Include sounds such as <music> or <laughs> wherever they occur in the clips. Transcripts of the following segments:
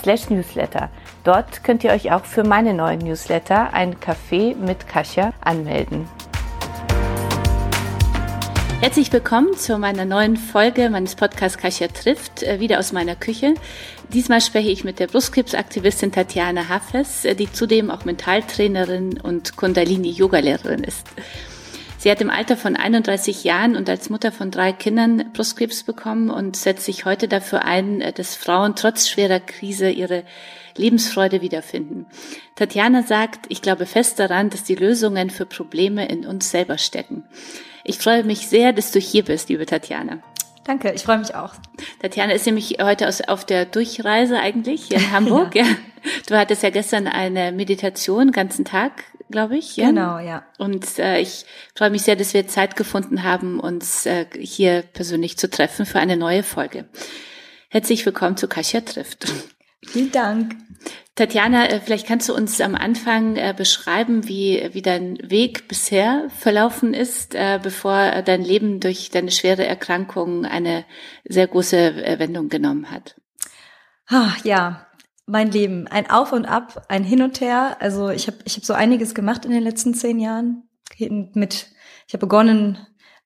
slash newsletter. Dort könnt ihr euch auch für meine neuen Newsletter, ein Café mit Kasia, anmelden. Herzlich willkommen zu meiner neuen Folge meines Podcasts Kasia trifft, äh, wieder aus meiner Küche. Diesmal spreche ich mit der Brustkrebsaktivistin Tatjana Hafes, äh, die zudem auch Mentaltrainerin und Kundalini-Yoga-Lehrerin ist. Sie hat im Alter von 31 Jahren und als Mutter von drei Kindern Brustkrebs bekommen und setzt sich heute dafür ein, äh, dass Frauen trotz schwerer Krise ihre Lebensfreude wiederfinden. Tatjana sagt, ich glaube fest daran, dass die Lösungen für Probleme in uns selber stecken. Ich freue mich sehr, dass du hier bist, liebe Tatjana. Danke, ich freue mich auch. Tatjana ist nämlich heute aus, auf der Durchreise eigentlich hier in <laughs> Hamburg. ja. Du hattest ja gestern eine Meditation, ganzen Tag, glaube ich. Ja? Genau, ja. Und äh, ich freue mich sehr, dass wir Zeit gefunden haben, uns äh, hier persönlich zu treffen für eine neue Folge. Herzlich willkommen zu Kasia trifft. Vielen Dank. Tatjana, äh, vielleicht kannst du uns am Anfang äh, beschreiben, wie, wie dein Weg bisher verlaufen ist, äh, bevor dein Leben durch deine schwere Erkrankung eine sehr große Wendung genommen hat. Ah, ja, mein Leben, ein Auf und Ab, ein Hin und Her. Also ich habe ich hab so einiges gemacht in den letzten zehn Jahren. Mit, ich habe begonnen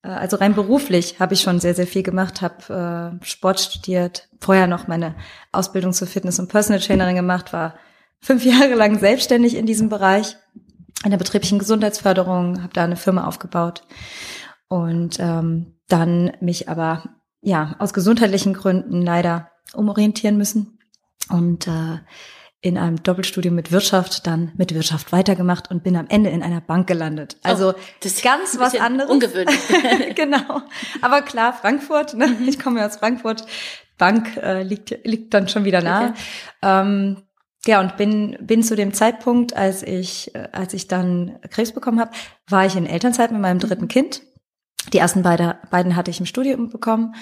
äh, also rein beruflich habe ich schon sehr, sehr viel gemacht, habe äh, Sport studiert, vorher noch meine Ausbildung zur Fitness- und Personal Trainerin gemacht, war fünf <laughs> Jahre lang selbstständig in diesem Bereich, in der betrieblichen Gesundheitsförderung, habe da eine Firma aufgebaut und ähm, dann mich aber ja aus gesundheitlichen Gründen leider umorientieren müssen und äh, in einem Doppelstudium mit Wirtschaft, dann mit Wirtschaft weitergemacht und bin am Ende in einer Bank gelandet. Also oh, das ist ganz was anderes. Ungewöhnlich. <laughs> genau. Aber klar, Frankfurt, ne? Mhm. ich komme ja aus Frankfurt. Bank äh, liegt, liegt dann schon wieder nah. Okay. Ähm, ja, und bin, bin zu dem Zeitpunkt, als ich, äh, als ich dann Krebs bekommen habe, war ich in Elternzeit mit meinem dritten mhm. Kind. Die ersten beide, beiden hatte ich im Studium bekommen.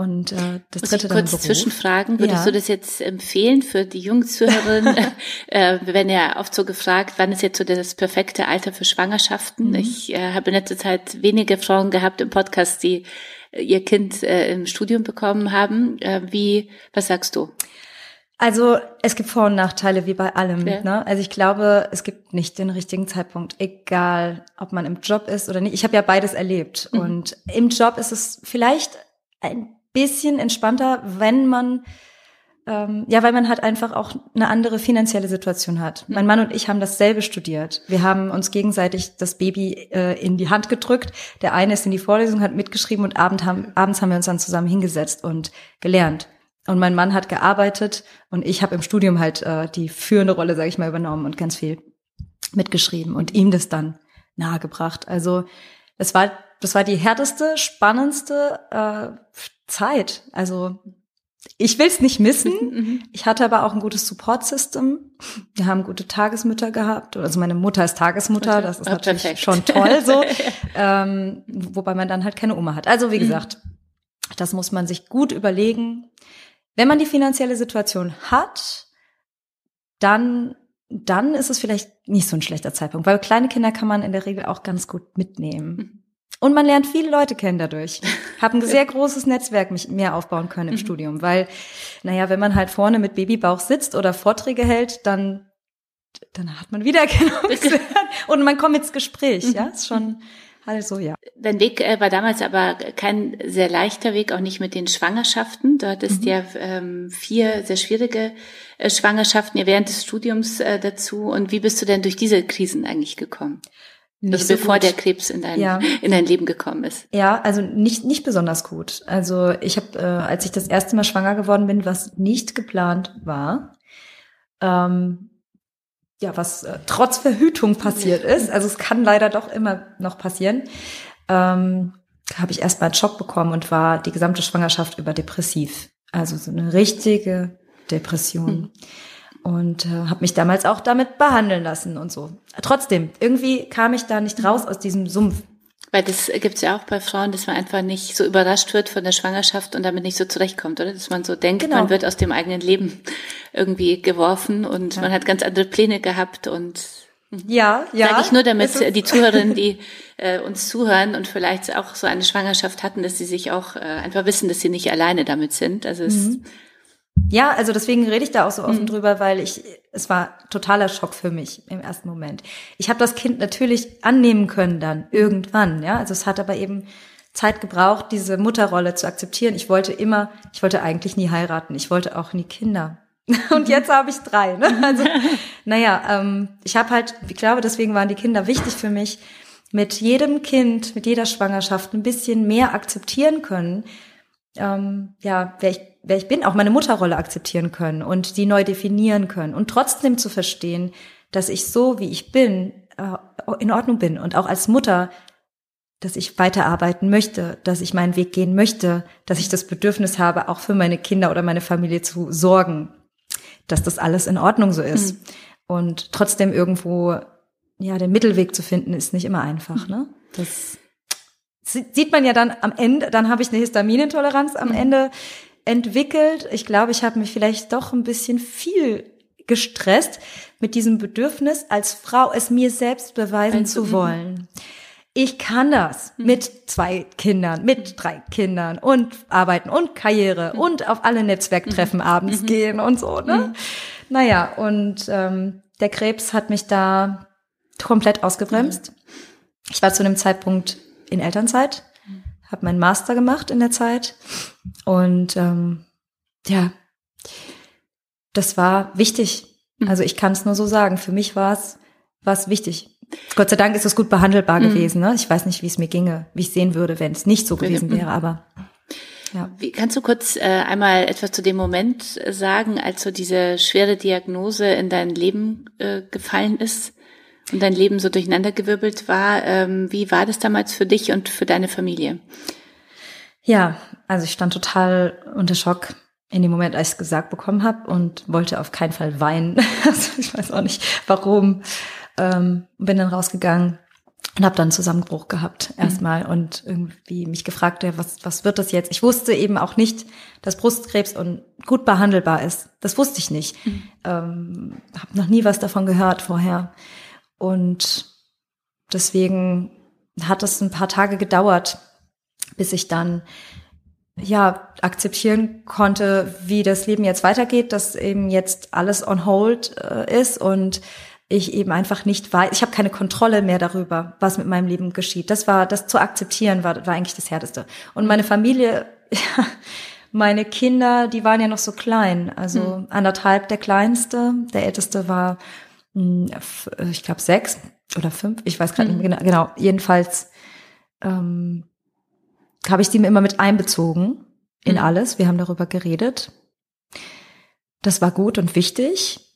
Und äh, das Muss dritte ich kurz zwischenfragen, würdest ja. du das jetzt empfehlen für die jungen Zuhörerinnen? <laughs> äh, wir werden ja oft so gefragt, wann ist jetzt so das perfekte Alter für Schwangerschaften? Mhm. Ich äh, habe in letzter Zeit wenige Frauen gehabt im Podcast, die äh, ihr Kind äh, im Studium bekommen haben. Äh, wie, was sagst du? Also es gibt Vor- und Nachteile wie bei allem. Ja. Ne? Also ich glaube, es gibt nicht den richtigen Zeitpunkt, egal ob man im Job ist oder nicht. Ich habe ja beides erlebt. Mhm. Und im Job ist es vielleicht ein bisschen entspannter, wenn man ähm, ja, weil man halt einfach auch eine andere finanzielle Situation hat. Mein Mann und ich haben dasselbe studiert. Wir haben uns gegenseitig das Baby äh, in die Hand gedrückt. Der eine ist in die Vorlesung, hat mitgeschrieben und abend haben, abends haben wir uns dann zusammen hingesetzt und gelernt. Und mein Mann hat gearbeitet und ich habe im Studium halt äh, die führende Rolle, sage ich mal, übernommen und ganz viel mitgeschrieben und ihm das dann nahegebracht. Also es war das war die härteste, spannendste äh, Zeit. Also ich will es nicht missen. Mhm. Ich hatte aber auch ein gutes Support-System. Wir haben gute Tagesmütter gehabt. Also meine Mutter ist Tagesmutter, das ist oh, natürlich perfekt. schon toll so. <laughs> ähm, wobei man dann halt keine Oma hat. Also wie mhm. gesagt, das muss man sich gut überlegen. Wenn man die finanzielle Situation hat, dann dann ist es vielleicht nicht so ein schlechter Zeitpunkt, weil kleine Kinder kann man in der Regel auch ganz gut mitnehmen. Mhm. Und man lernt viele Leute kennen dadurch. <laughs> Hab ein sehr großes Netzwerk mich mehr aufbauen können im mhm. Studium, weil, naja, wenn man halt vorne mit Babybauch sitzt oder Vorträge hält, dann dann hat man Wiedererkennungswert <laughs> und man kommt ins Gespräch, ja, mhm. ist schon also ja. Dein Weg äh, war damals aber kein sehr leichter Weg, auch nicht mit den Schwangerschaften. Du hattest mhm. ja ähm, vier sehr schwierige äh, Schwangerschaften ja während des Studiums äh, dazu. Und wie bist du denn durch diese Krisen eigentlich gekommen? Nicht also bevor gut. der Krebs in dein, ja. <laughs> in dein Leben gekommen ist. Ja, also nicht, nicht besonders gut. Also ich habe, äh, als ich das erste Mal schwanger geworden bin, was nicht geplant war, ähm, ja, was äh, trotz Verhütung passiert <laughs> ist, also es kann leider doch immer noch passieren, ähm, habe ich erstmal einen Schock bekommen und war die gesamte Schwangerschaft über depressiv. Also so eine richtige Depression. Mhm. Und äh, habe mich damals auch damit behandeln lassen und so. Trotzdem, irgendwie kam ich da nicht raus aus diesem Sumpf. Weil das gibt's ja auch bei Frauen, dass man einfach nicht so überrascht wird von der Schwangerschaft und damit nicht so zurechtkommt, oder? Dass man so denkt, genau. man wird aus dem eigenen Leben <laughs> irgendwie geworfen und ja. man hat ganz andere Pläne gehabt und mhm. ja, ja. Sage ich nur, damit die Zuhörerinnen, die <laughs> äh, uns zuhören und vielleicht auch so eine Schwangerschaft hatten, dass sie sich auch äh, einfach wissen, dass sie nicht alleine damit sind. Also es mhm. Ja, also deswegen rede ich da auch so offen mhm. drüber, weil ich, es war totaler Schock für mich im ersten Moment. Ich habe das Kind natürlich annehmen können dann irgendwann, ja. Also es hat aber eben Zeit gebraucht, diese Mutterrolle zu akzeptieren. Ich wollte immer, ich wollte eigentlich nie heiraten, ich wollte auch nie Kinder. <laughs> Und mhm. jetzt habe ich drei. Ne? Also, <laughs> naja, ähm, ich habe halt, ich glaube, deswegen waren die Kinder wichtig für mich, mit jedem Kind, mit jeder Schwangerschaft ein bisschen mehr akzeptieren können, ähm, ja, wer ich wer ich bin, auch meine Mutterrolle akzeptieren können und die neu definieren können und trotzdem zu verstehen, dass ich so, wie ich bin, äh, in Ordnung bin und auch als Mutter, dass ich weiterarbeiten möchte, dass ich meinen Weg gehen möchte, dass ich das Bedürfnis habe, auch für meine Kinder oder meine Familie zu sorgen, dass das alles in Ordnung so ist. Mhm. Und trotzdem irgendwo, ja, den Mittelweg zu finden, ist nicht immer einfach, ne? Das sieht man ja dann am Ende, dann habe ich eine Histaminintoleranz am mhm. Ende entwickelt. Ich glaube, ich habe mich vielleicht doch ein bisschen viel gestresst mit diesem Bedürfnis, als Frau es mir selbst beweisen zu mhm. wollen. Ich kann das mhm. mit zwei Kindern, mit drei Kindern und arbeiten und Karriere und auf alle Netzwerktreffen abends gehen und so. Ne? Naja, und ähm, der Krebs hat mich da komplett ausgebremst. Ich war zu einem Zeitpunkt in Elternzeit habe meinen Master gemacht in der Zeit und ähm, ja, das war wichtig. Mhm. Also ich kann es nur so sagen. Für mich war es was wichtig. Gott sei Dank ist es gut behandelbar mhm. gewesen. Ne? Ich weiß nicht, wie es mir ginge, wie ich sehen würde, wenn es nicht so gewesen mhm. wäre, aber ja. Wie, kannst du kurz äh, einmal etwas zu dem Moment äh, sagen, als so diese schwere Diagnose in dein Leben äh, gefallen ist? Und dein Leben so durcheinandergewirbelt war. Ähm, wie war das damals für dich und für deine Familie? Ja, also ich stand total unter Schock in dem Moment, als ich es gesagt bekommen habe und wollte auf keinen Fall weinen. <laughs> Also ich weiß auch nicht, warum. Ähm, bin dann rausgegangen und habe dann einen Zusammenbruch gehabt mhm. erstmal mhm. und irgendwie mich gefragt, ja, was, was wird das jetzt? Ich wusste eben auch nicht, dass Brustkrebs und gut behandelbar ist. Das wusste ich nicht. Mhm. Ähm, habe noch nie was davon gehört vorher. Und deswegen hat es ein paar Tage gedauert, bis ich dann ja akzeptieren konnte, wie das Leben jetzt weitergeht, dass eben jetzt alles on hold äh, ist und ich eben einfach nicht weiß, ich habe keine Kontrolle mehr darüber, was mit meinem Leben geschieht. Das war, das zu akzeptieren war, war eigentlich das Härteste. Und meine Familie, ja, <laughs> meine Kinder, die waren ja noch so klein, also hm. anderthalb der kleinste, der älteste war ich glaube sechs oder fünf, ich weiß gerade mhm. nicht mehr genau, genau. Jedenfalls ähm, habe ich die immer mit einbezogen in mhm. alles. Wir haben darüber geredet. Das war gut und wichtig.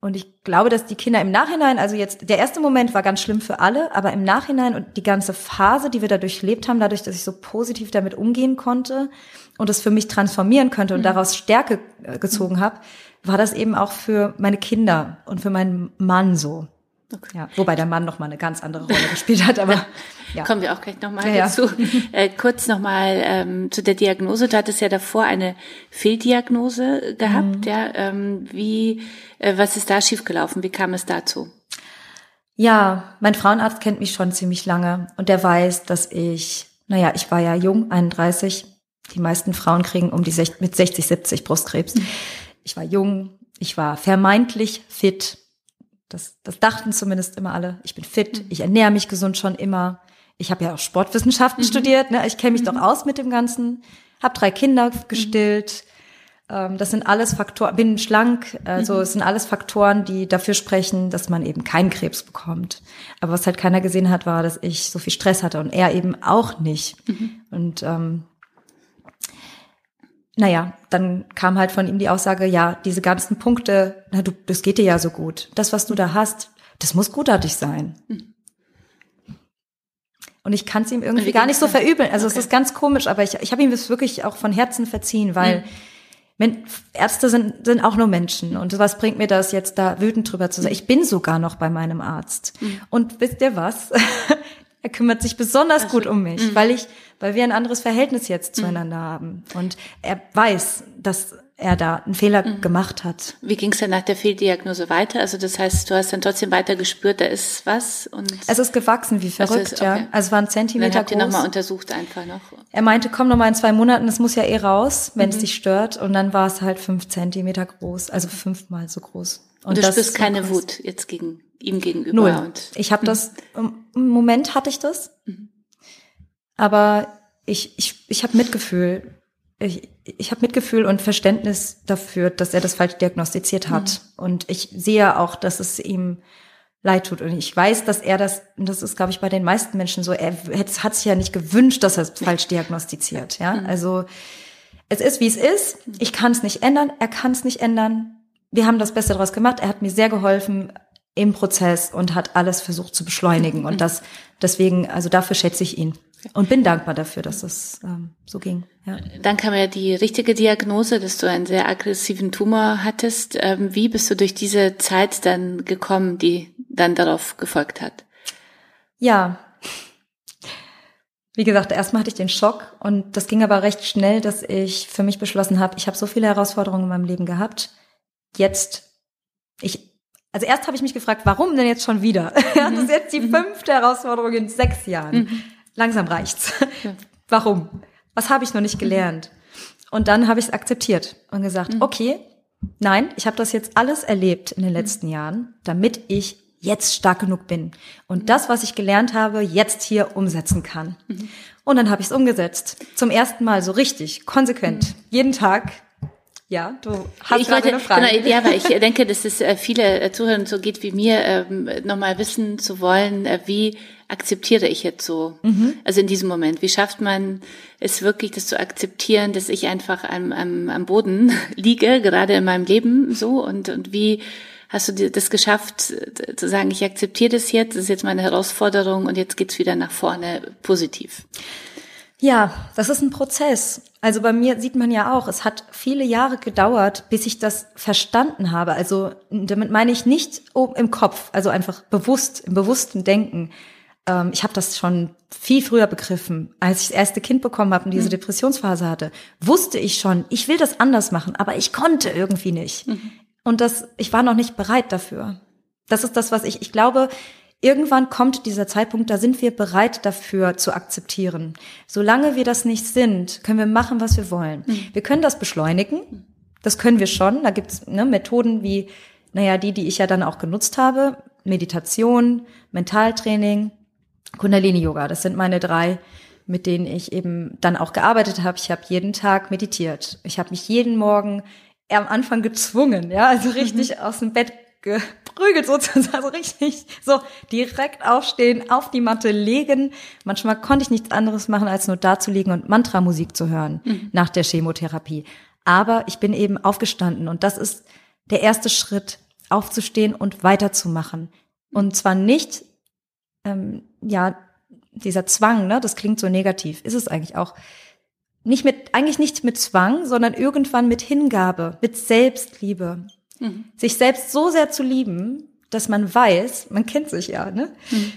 Und ich glaube, dass die Kinder im Nachhinein, also jetzt, der erste Moment war ganz schlimm für alle, aber im Nachhinein und die ganze Phase, die wir da durchlebt haben, dadurch, dass ich so positiv damit umgehen konnte und es für mich transformieren könnte und mhm. daraus Stärke äh, gezogen habe, war das eben auch für meine Kinder und für meinen Mann so. Okay. Ja, wobei der Mann noch mal eine ganz andere Rolle gespielt hat, aber <laughs> ja. Kommen wir auch gleich nochmal ja, dazu. Ja. <laughs> Äh, kurz nochmal ähm, zu der Diagnose. Du hattest ja davor eine Fehldiagnose gehabt. Mhm. Ja, ähm, wie, äh, was ist da schiefgelaufen? Wie kam es dazu? Ja, mein Frauenarzt kennt mich schon ziemlich lange und der weiß, dass ich, naja, ich war ja jung, 31. Die meisten Frauen kriegen um die 60, mit 60, 70 Brustkrebs. Mhm. Ich war jung, ich war vermeintlich fit. Das, das dachten zumindest immer alle. Ich bin fit, mhm. ich ernähre mich gesund schon immer. Ich habe ja auch Sportwissenschaften mhm. studiert, ne? ich kenne mich mhm. doch aus mit dem Ganzen. Hab drei Kinder gestillt. Mhm. Das sind alles Faktoren, bin schlank, also mhm. es sind alles Faktoren, die dafür sprechen, dass man eben keinen Krebs bekommt. Aber was halt keiner gesehen hat, war, dass ich so viel Stress hatte und er eben auch nicht. Mhm. Und ähm, naja, dann kam halt von ihm die Aussage, ja, diese ganzen Punkte, na du, das geht dir ja so gut. Das, was du da hast, das muss gutartig sein. Hm. Und ich kann es ihm irgendwie gar nicht so verübeln. Also okay. es ist ganz komisch, aber ich, ich habe ihm das wirklich auch von Herzen verziehen, weil hm. Ärzte sind, sind auch nur Menschen. Und was bringt mir das jetzt da wütend drüber zu sein? Ich bin sogar noch bei meinem Arzt. Mhm. Und wisst ihr was? <laughs> er kümmert sich besonders also, gut um mich, mhm. weil ich, weil wir ein anderes Verhältnis jetzt mhm. zueinander haben. Und er weiß, dass er da einen Fehler mhm. gemacht hat. Wie ging es denn nach der Fehldiagnose weiter? Also das heißt, du hast dann trotzdem weiter gespürt, da ist was und es ist gewachsen wie verrückt, ist, okay. ja. Also es war ein Zentimeter dann habt groß. Ihr nochmal untersucht einfach noch. Er meinte, komm noch mal in zwei Monaten, es muss ja eh raus, wenn mhm. es dich stört. Und dann war es halt fünf Zentimeter groß, also fünfmal so groß. Und, und du spürst keine krass. Wut jetzt gegen ihm gegenüber. Null. Und, ich habe mhm. das im Moment hatte ich das, mhm. Aber ich ich ich habe Mitgefühl ich, ich habe Mitgefühl und Verständnis dafür, dass er das falsch diagnostiziert hat. Mhm. Und ich sehe auch, dass es ihm leid tut. Und ich weiß, dass er das, und das ist, glaube ich, bei den meisten Menschen so, er hat sich ja nicht gewünscht, dass er es falsch diagnostiziert. Ja, mhm. also es ist, wie es ist. Ich kann es nicht ändern. Er kann es nicht ändern. Wir haben das Beste daraus gemacht. Er hat mir sehr geholfen im Prozess und hat alles versucht zu beschleunigen. Und mhm. das, deswegen, also dafür schätze ich ihn. Und bin dankbar dafür, dass das ähm, so ging. Ja. Dann kam ja die richtige Diagnose, dass du einen sehr aggressiven Tumor hattest. Ähm, wie bist du durch diese Zeit dann gekommen, die dann darauf gefolgt hat? Ja, wie gesagt, erstmal hatte ich den Schock und das ging aber recht schnell, dass ich für mich beschlossen habe, ich habe so viele Herausforderungen in meinem Leben gehabt. Jetzt, ich, also erst habe ich mich gefragt, warum denn jetzt schon wieder? <laughs> Das ist jetzt die mhm. fünfte Herausforderung in sechs Jahren. Mhm langsam reicht's. <laughs> Warum? Was habe ich noch nicht gelernt? Und dann habe ich es akzeptiert und gesagt, mhm. okay, nein, ich habe das jetzt alles erlebt in den mhm. letzten Jahren, damit ich jetzt stark genug bin und mhm. das, was ich gelernt habe, jetzt hier umsetzen kann. Mhm. Und dann habe ich es umgesetzt. Zum ersten Mal so richtig, konsequent, mhm. jeden Tag. Ja, du hast ich wollte, eine Frage. Genau, ja, weil ich denke, dass es äh, viele Zuhörer so geht wie mir, ähm, nochmal wissen zu wollen, äh, wie akzeptiere ich jetzt so? Mhm. Also in diesem Moment, wie schafft man es wirklich, das zu akzeptieren, dass ich einfach am, am, am Boden <laughs> liege, gerade in meinem Leben so und, und wie hast du das geschafft, zu sagen, ich akzeptiere das jetzt, das ist jetzt meine Herausforderung und jetzt geht's wieder nach vorne positiv? Ja, das ist ein Prozess. Also bei mir sieht man ja auch, es hat viele Jahre gedauert, bis ich das verstanden habe. Also damit meine ich nicht im Kopf, also einfach bewusst, im bewussten Denken, ähm, ich habe das schon viel früher begriffen, als ich das erste Kind bekommen habe und diese mhm. Depressionsphase hatte, wusste ich schon, ich will das anders machen, aber ich konnte irgendwie nicht. Mhm. Und das, ich war noch nicht bereit dafür. Das ist das, was ich, ich glaube, irgendwann kommt dieser Zeitpunkt, da sind wir bereit dafür zu akzeptieren. Solange wir das nicht sind, können wir machen, was wir wollen. Mhm. Wir können das beschleunigen. Das können wir schon. Da gibt's ne, Methoden wie, naja, die, die ich ja dann auch genutzt habe. Meditation, Mentaltraining, Kundalini Yoga. Das sind meine drei, mit denen ich eben dann auch gearbeitet habe. Ich habe jeden Tag meditiert. Ich habe mich jeden Morgen am Anfang gezwungen, ja, also richtig mhm. aus dem Bett geprügelt sozusagen, <laughs> also richtig so direkt aufstehen, auf die Matte legen. Manchmal konnte ich nichts anderes machen, als nur da zu liegen und Mantramusik zu hören mhm. nach der Chemotherapie. Aber ich bin eben aufgestanden und das ist der erste Schritt, aufzustehen und weiterzumachen. Und zwar nicht ähm, ja, dieser Zwang, ne, das klingt so negativ, ist es eigentlich auch. Nicht mit, eigentlich nicht mit Zwang, sondern irgendwann mit Hingabe, mit Selbstliebe. Mhm. Sich selbst so sehr zu lieben, dass man weiß, man kennt sich ja, ne? Mhm.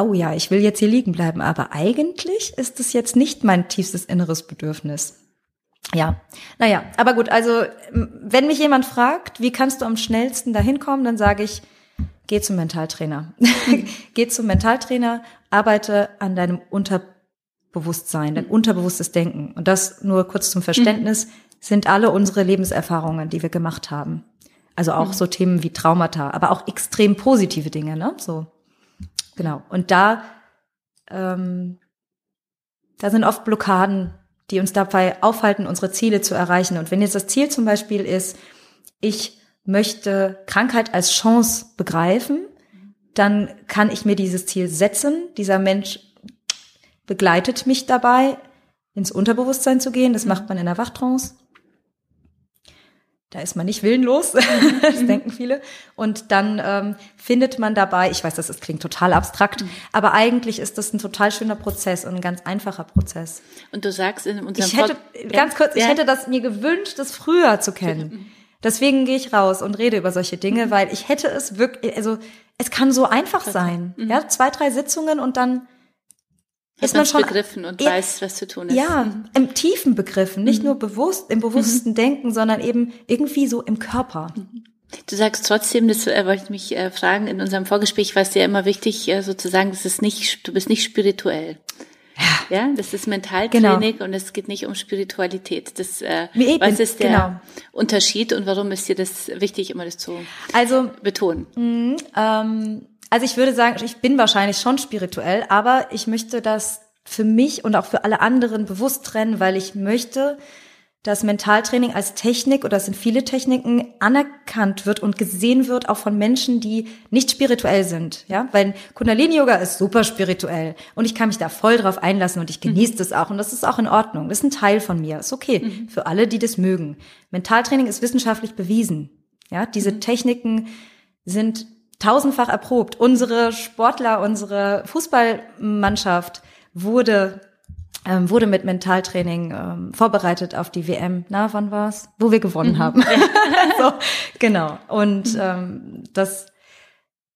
Oh ja, ich will jetzt hier liegen bleiben, aber eigentlich ist es jetzt nicht mein tiefstes inneres Bedürfnis. Ja, naja, aber gut, also wenn mich jemand fragt, wie kannst du am schnellsten dahin kommen, dann sage ich, geh zum Mentaltrainer. <laughs> geh zum Mentaltrainer, arbeite an deinem Unterbewusstsein, dein unterbewusstes Denken. Und das nur kurz zum Verständnis, mhm. sind alle unsere Lebenserfahrungen, die wir gemacht haben. Also auch mhm. so Themen wie Traumata, aber auch extrem positive Dinge, ne? So. Genau. Und da, ähm, da sind oft Blockaden, die uns dabei aufhalten, unsere Ziele zu erreichen. Und wenn jetzt das Ziel zum Beispiel ist, ich möchte Krankheit als Chance begreifen, dann kann ich mir dieses Ziel setzen. Dieser Mensch begleitet mich dabei, ins Unterbewusstsein zu gehen. Das macht man in der Wachtrance. Da ist man nicht willenlos, <laughs> das denken viele. Und dann ähm, findet man dabei, ich weiß, das ist, klingt total abstrakt, mhm. aber eigentlich ist das ein total schöner Prozess und ein ganz einfacher Prozess. Und du sagst in unserem Ich hätte, Pod ganz kurz, ja. ich hätte das mir gewünscht, das früher zu kennen. Mhm. Deswegen gehe ich raus und rede über solche Dinge, mhm. weil ich hätte es wirklich, also es kann so einfach sein. Mhm. Ja, zwei, drei Sitzungen und dann ist man schon begriffen und ja, weiß, was zu tun ist. Ja, im tiefen Begriffen, nicht mhm. nur bewusst, im bewussten mhm. Denken, sondern eben irgendwie so im Körper. Mhm. Du sagst trotzdem, das äh, wollte ich mich äh, fragen, in unserem Vorgespräch war es dir immer wichtig, äh, sozusagen, das ist nicht, du bist nicht spirituell. Ja, ja das ist Mentaltraining genau. und es geht nicht um Spiritualität. Das, äh, was ist der genau. Unterschied und warum ist dir das wichtig, immer das zu also, betonen? Mh, ähm, also ich würde sagen, ich bin wahrscheinlich schon spirituell, aber ich möchte das für mich und auch für alle anderen bewusst trennen, weil ich möchte, dass Mentaltraining als Technik oder es sind viele Techniken anerkannt wird und gesehen wird auch von Menschen, die nicht spirituell sind, ja, weil Kundalini Yoga ist super spirituell und ich kann mich da voll drauf einlassen und ich genieße mhm. das auch und das ist auch in Ordnung. Das ist ein Teil von mir, ist okay mhm. für alle, die das mögen. Mentaltraining ist wissenschaftlich bewiesen, ja, diese mhm. Techniken sind tausendfach erprobt. Unsere Sportler, unsere Fußballmannschaft wurde ähm, wurde mit Mentaltraining ähm, vorbereitet auf die WM. Na, wann war's? Wo wir gewonnen mhm. haben. <laughs> so, genau. Und mhm. ähm, das,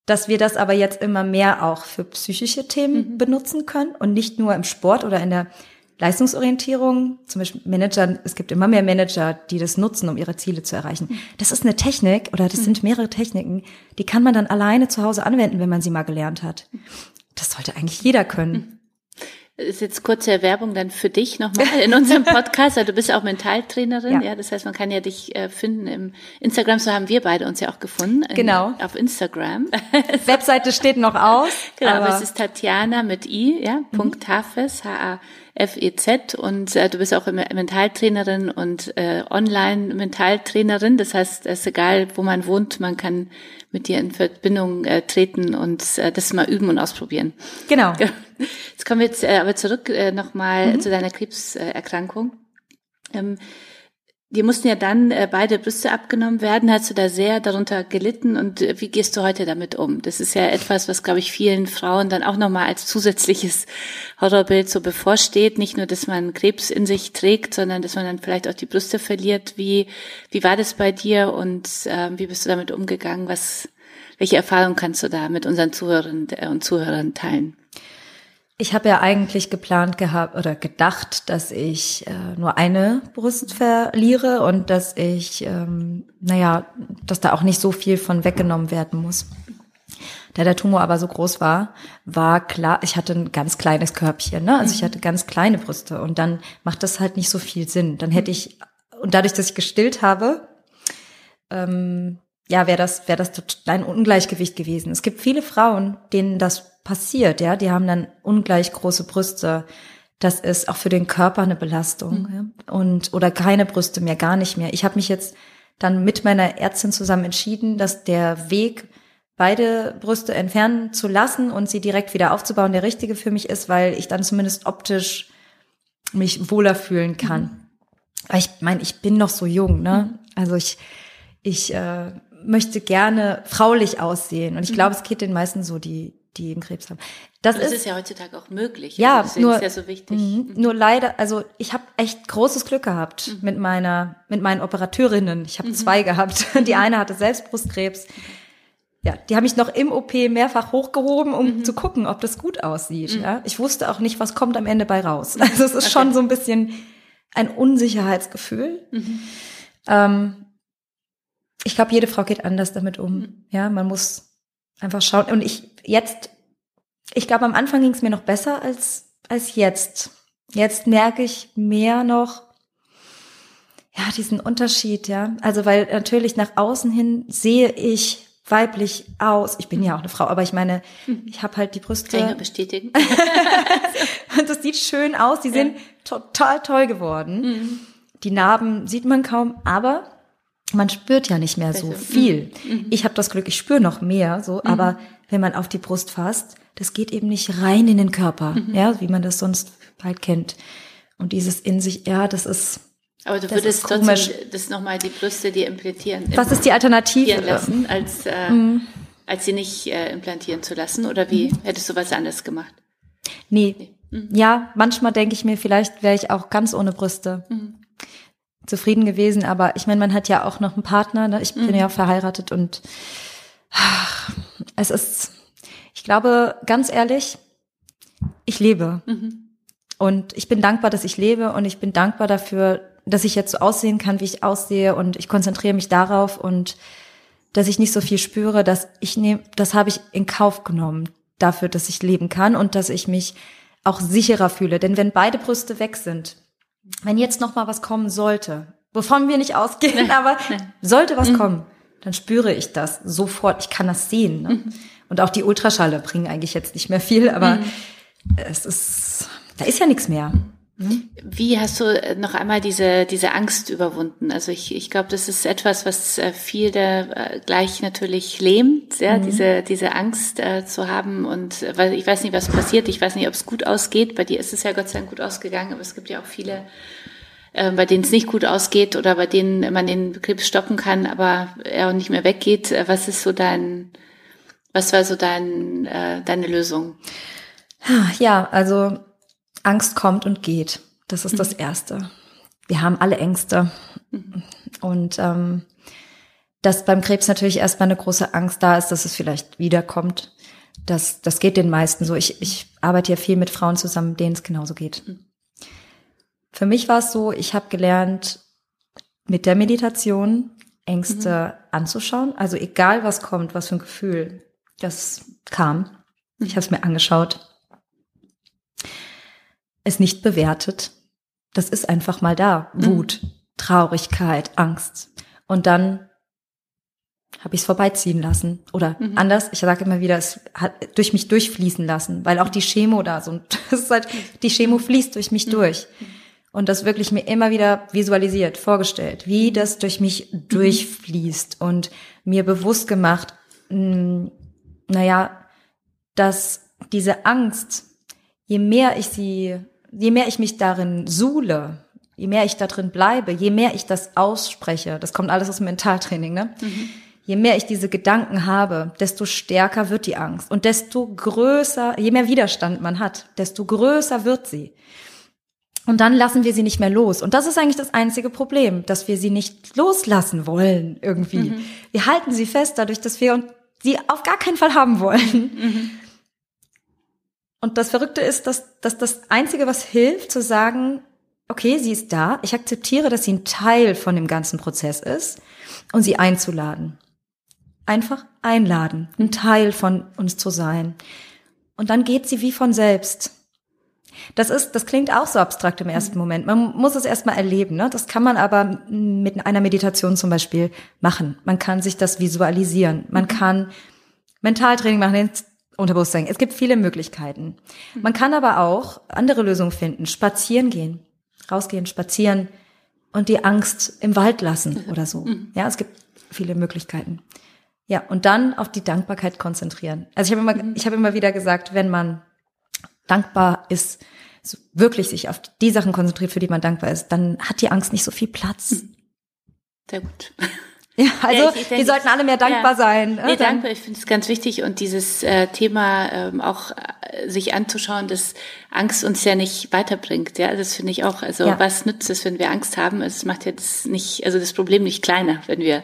dass wir das aber jetzt immer mehr auch für psychische Themen mhm. benutzen können und nicht nur im Sport oder in der Leistungsorientierung, zum Beispiel Manager, es gibt immer mehr Manager, die das nutzen, um ihre Ziele zu erreichen. Das ist eine Technik oder das hm. sind mehrere Techniken, die kann man dann alleine zu Hause anwenden, wenn man sie mal gelernt hat. Das sollte eigentlich jeder können. Hm ist jetzt kurze Werbung dann für dich nochmal <laughs> in unserem Podcast. Also du bist auch Mentaltrainerin, ja. ja. Das heißt, man kann ja dich äh, finden im Instagram. So haben wir beide uns ja auch gefunden. In, genau. Auf Instagram. <laughs> Webseite steht noch aus. Genau, aber, es ist Tatjana mit I, ja, mhm. Punkt Hafes, H-A. FEZ und äh, du bist auch Mentaltrainerin und äh, Online-Mentaltrainerin. Das heißt, es ist egal, wo man wohnt, man kann mit dir in Verbindung äh, treten und äh, das mal üben und ausprobieren. Genau. <laughs> Jetzt kommen wir jetzt äh, aber zurück äh, nochmal mhm. zu deiner Krebserkrankung. Ähm, Dir mussten ja dann äh, beide Brüste abgenommen werden. Hast du da sehr darunter gelitten und äh, wie gehst du heute damit um? Das ist ja etwas, was, glaube ich, vielen Frauen dann auch nochmal als zusätzliches Horrorbild so bevorsteht. Nicht nur, dass man Krebs in sich trägt, sondern dass man dann vielleicht auch die Brüste verliert. Wie, wie war das bei dir und äh, wie bist du damit umgegangen? Was, welche Erfahrung kannst du da mit unseren Zuhörern äh, und Zuhörern teilen? Ich habe ja eigentlich geplant gehabt oder gedacht, dass ich äh, nur eine Brust verliere und dass ich, ähm, naja, dass da auch nicht so viel von weggenommen werden muss. Da der Tumor aber so groß war, war klar, ich hatte ein ganz kleines Körbchen, ne? Also ich mhm. hatte ganz kleine Brüste und dann macht das halt nicht so viel Sinn. Dann hätte ich, und dadurch, dass ich gestillt habe, ähm, ja, wäre das, wäre das ein Ungleichgewicht gewesen. Es gibt viele Frauen, denen das passiert, ja, die haben dann ungleich große Brüste. Das ist auch für den Körper eine Belastung. Mhm. Ja? Und oder keine Brüste mehr, gar nicht mehr. Ich habe mich jetzt dann mit meiner Ärztin zusammen entschieden, dass der Weg, beide Brüste entfernen zu lassen und sie direkt wieder aufzubauen, der richtige für mich ist, weil ich dann zumindest optisch mich wohler fühlen kann. Mhm. Aber ich meine, ich bin noch so jung, ne? Mhm. Also ich, ich äh, möchte gerne fraulich aussehen. Und ich glaube, mhm. es geht den meisten so, die, die eben Krebs haben. Das, das ist, ist, ja heutzutage auch möglich. Ja, also nur, ist ja so wichtig. Mh, nur leider, also ich habe echt großes Glück gehabt mhm. mit meiner, mit meinen Operateurinnen. Ich habe mhm. zwei gehabt. <laughs> Die eine hatte selbst Brustkrebs. Ja, die haben mich noch im OP mehrfach hochgehoben, um mhm. zu gucken, ob das gut aussieht. Mhm. Ja, ich wusste auch nicht, was kommt am Ende bei raus. Mhm. Also es ist okay. schon so ein bisschen ein Unsicherheitsgefühl. Mhm. Ähm, ich glaube, jede Frau geht anders damit um. Ja, man muss einfach schauen. Und ich jetzt, ich glaube, am Anfang ging es mir noch besser als, als jetzt. Jetzt merke ich mehr noch, ja, diesen Unterschied, ja. Also, weil natürlich nach außen hin sehe ich weiblich aus. Ich bin ja auch eine Frau, aber ich meine, mhm. ich habe halt die Brüste. Kann bestätigen. <laughs> und das sieht schön aus. Die ja. sind total toll geworden. Mhm. Die Narben sieht man kaum, aber man spürt ja nicht mehr so viel. Mhm. mhm. Ich habe das Glück, ich spüre noch mehr, so, mhm. aber wenn man auf die Brust fasst, das geht eben nicht rein in den Körper, mhm. ja, wie man das sonst halt kennt. Und dieses in sich, ja, das ist, Aber du würdest trotzdem das nochmal die Brüste dir implantieren. Was ist die Alternative? Lassen, als, äh, mhm. als sie nicht äh, implantieren zu lassen? Oder wie mhm. hättest du was anderes gemacht? Nee. nee. Mhm. Ja, manchmal denke ich mir, vielleicht wäre ich auch ganz ohne Brüste mhm. zufrieden gewesen. Aber ich meine, man hat ja auch noch einen Partner. Ne? Ich bin mhm. ja auch verheiratet und es ist, ich glaube, ganz ehrlich, ich lebe. Mhm. Und ich bin dankbar, dass ich lebe und ich bin dankbar dafür, dass ich jetzt so aussehen kann, wie ich aussehe und ich konzentriere mich darauf und dass ich nicht so viel spüre, dass ich nehme, das habe ich in Kauf genommen dafür, dass ich leben kann und dass ich mich auch sicherer fühle. Denn wenn beide Brüste weg sind, wenn jetzt noch mal was kommen sollte, wovon wir nicht ausgehen, aber sollte was mhm. kommen, dann spüre ich das sofort. Ich kann das sehen. Ne? Mhm. Und auch die Ultraschalle bringen eigentlich jetzt nicht mehr viel, aber mhm. es ist, da ist ja nichts mehr. Mhm. Wie hast du äh, noch einmal diese, diese Angst überwunden? Also ich, ich glaube, das ist etwas, was äh, viele äh, gleich natürlich lähmt, ja, mhm. diese, diese Angst äh, zu haben. Und weil ich weiß nicht, was passiert, ich weiß nicht, ob es gut ausgeht. Bei dir ist es ja Gott sei Dank gut ausgegangen, aber es gibt ja auch viele, äh, bei denen es nicht gut ausgeht oder bei denen man den Krebs stoppen kann, aber er auch nicht mehr weggeht. Was ist so dein, was war so dein, äh, deine Lösung? Ja, also Angst kommt und geht. Das ist mhm. das Erste. Wir haben alle Ängste. Mhm. Und ähm, dass beim Krebs natürlich erstmal eine große Angst da ist, dass es vielleicht wiederkommt. Das, das geht den meisten so. Ich, ich arbeite ja viel mit Frauen zusammen, denen es genauso geht. Mhm. Für mich war es so, ich habe gelernt, mit der Meditation Ängste mhm. anzuschauen. Also egal was kommt, was für ein Gefühl das kam. Ich habe es mir angeschaut es nicht bewertet. Das ist einfach mal da. Mhm. Wut, Traurigkeit, Angst. Und dann habe ich es vorbeiziehen lassen. Oder mhm. anders, ich sage immer wieder, es hat durch mich durchfließen lassen, weil auch die Chemo da so, <laughs> das ist halt, die Chemo fließt durch mich mhm. durch. Und das wirklich mir immer wieder visualisiert, vorgestellt, wie das durch mich mhm. durchfließt und mir bewusst gemacht, mh, hm, naja, dass diese Angst, je mehr ich sie je mehr ich mich darin suhle, je mehr ich da drin bleibe, je mehr ich das ausspreche, das kommt alles aus dem Mentaltraining, ne? Mhm. Je mehr ich diese Gedanken habe, desto stärker wird die Angst und desto größer, je mehr Widerstand man hat, desto größer wird sie. Und dann lassen wir sie nicht mehr los. Und das ist eigentlich das einzige Problem, dass wir sie nicht loslassen wollen irgendwie. Mhm. Wir halten sie fest, dadurch, dass wir sie auf gar keinen Fall haben wollen. Mhm. Und das Verrückte ist, dass, dass das Einzige, was hilft, zu sagen, okay, sie ist da, ich akzeptiere, dass sie ein Teil von dem ganzen Prozess ist und sie einzuladen. Einfach einladen, ein Teil von uns zu sein. Und dann geht sie wie von selbst. Das ist, das klingt auch so abstrakt im ersten Moment. Man muss es erstmal erleben. Ne? Das kann man aber mit einer Meditation zum Beispiel machen. Man kann sich das visualisieren. Man kann Mentaltraining machen, Unterbewusstsein. Es gibt viele Möglichkeiten. Man kann aber auch andere Lösungen finden. Spazieren gehen. Rausgehen, spazieren und die Angst im Wald lassen oder so. Mhm. Ja, es gibt viele Möglichkeiten. Ja, und dann auf die Dankbarkeit konzentrieren. Also ich habe immer, mhm. ich habe immer wieder gesagt, wenn man dankbar ist, wirklich sich auf die Sachen konzentriert, für die man dankbar ist, dann hat die Angst nicht so viel Platz. Mhm. Sehr gut. <laughs> Ja, also ja, ich, ich wir sollten alle mehr dankbar ja. sein. Nee, dankbar, ich finde es ganz wichtig und dieses äh, Thema ähm, auch äh, sich anzuschauen, dass Angst uns ja nicht weiterbringt. Ja, das finde ich auch. Also ja. was nützt es, wenn wir Angst haben? Es macht ja das nicht, also das Problem nicht kleiner, wenn wir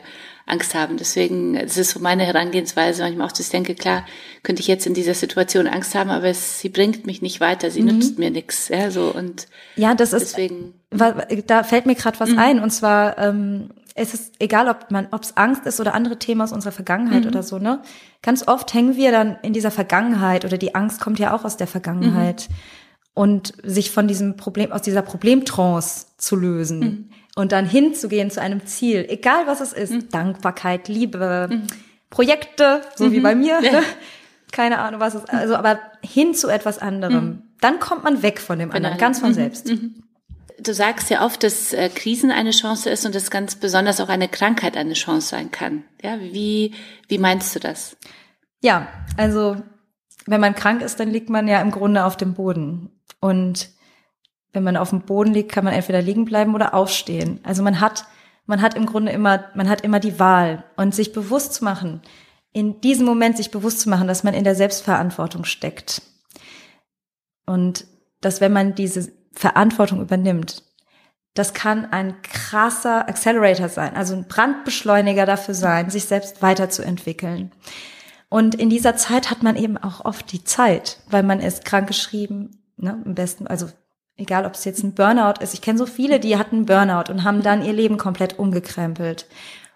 Angst haben. Deswegen, das ist so meine Herangehensweise, manchmal auch, dass ich denke, klar, könnte ich jetzt in dieser Situation Angst haben, aber es, sie bringt mich nicht weiter, sie mhm. nützt mir nichts. Ja, so und ja, das ist deswegen. Da fällt mir gerade was mhm. ein und zwar ähm, es ist egal, ob man, ob es Angst ist oder andere Themen aus unserer Vergangenheit mhm. oder so, ne? Ganz oft hängen wir dann in dieser Vergangenheit oder die Angst kommt ja auch aus der Vergangenheit. Mhm. Und sich von diesem Problem, aus dieser Problemtrance zu lösen mhm. Und dann hinzugehen zu einem Ziel, egal was es ist, mhm. Dankbarkeit, Liebe, mhm. Projekte, so wie mhm. bei mir, ne? <laughs> keine Ahnung was es, also aber hin zu etwas anderem. Dann kommt man weg von dem anderen, ganz von selbst. Du sagst ja oft, dass äh, Krisen eine Chance ist und dass ganz besonders auch eine Krankheit eine Chance sein kann. Ja, wie, wie meinst du das? Ja, also wenn man krank ist, dann liegt man ja im Grunde auf dem Boden. Und wenn man auf dem Boden liegt, kann man entweder liegen bleiben oder aufstehen. Also man hat, man hat im Grunde immer, man hat immer die Wahl und sich bewusst zu machen, in diesem Moment sich bewusst zu machen, dass man in der Selbstverantwortung steckt. Und dass wenn man diese Verantwortung übernimmt, das kann ein krasser Accelerator sein, also ein Brandbeschleuniger dafür sein, sich selbst weiterzuentwickeln. Und in dieser Zeit hat man eben auch oft die Zeit, weil man ist krankgeschrieben, ne, am besten, also egal ob es jetzt ein Burnout ist. Ich kenne so viele, die hatten Burnout und haben dann ihr Leben komplett umgekrempelt.